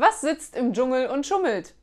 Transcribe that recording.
Was sitzt im Dschungel und schummelt?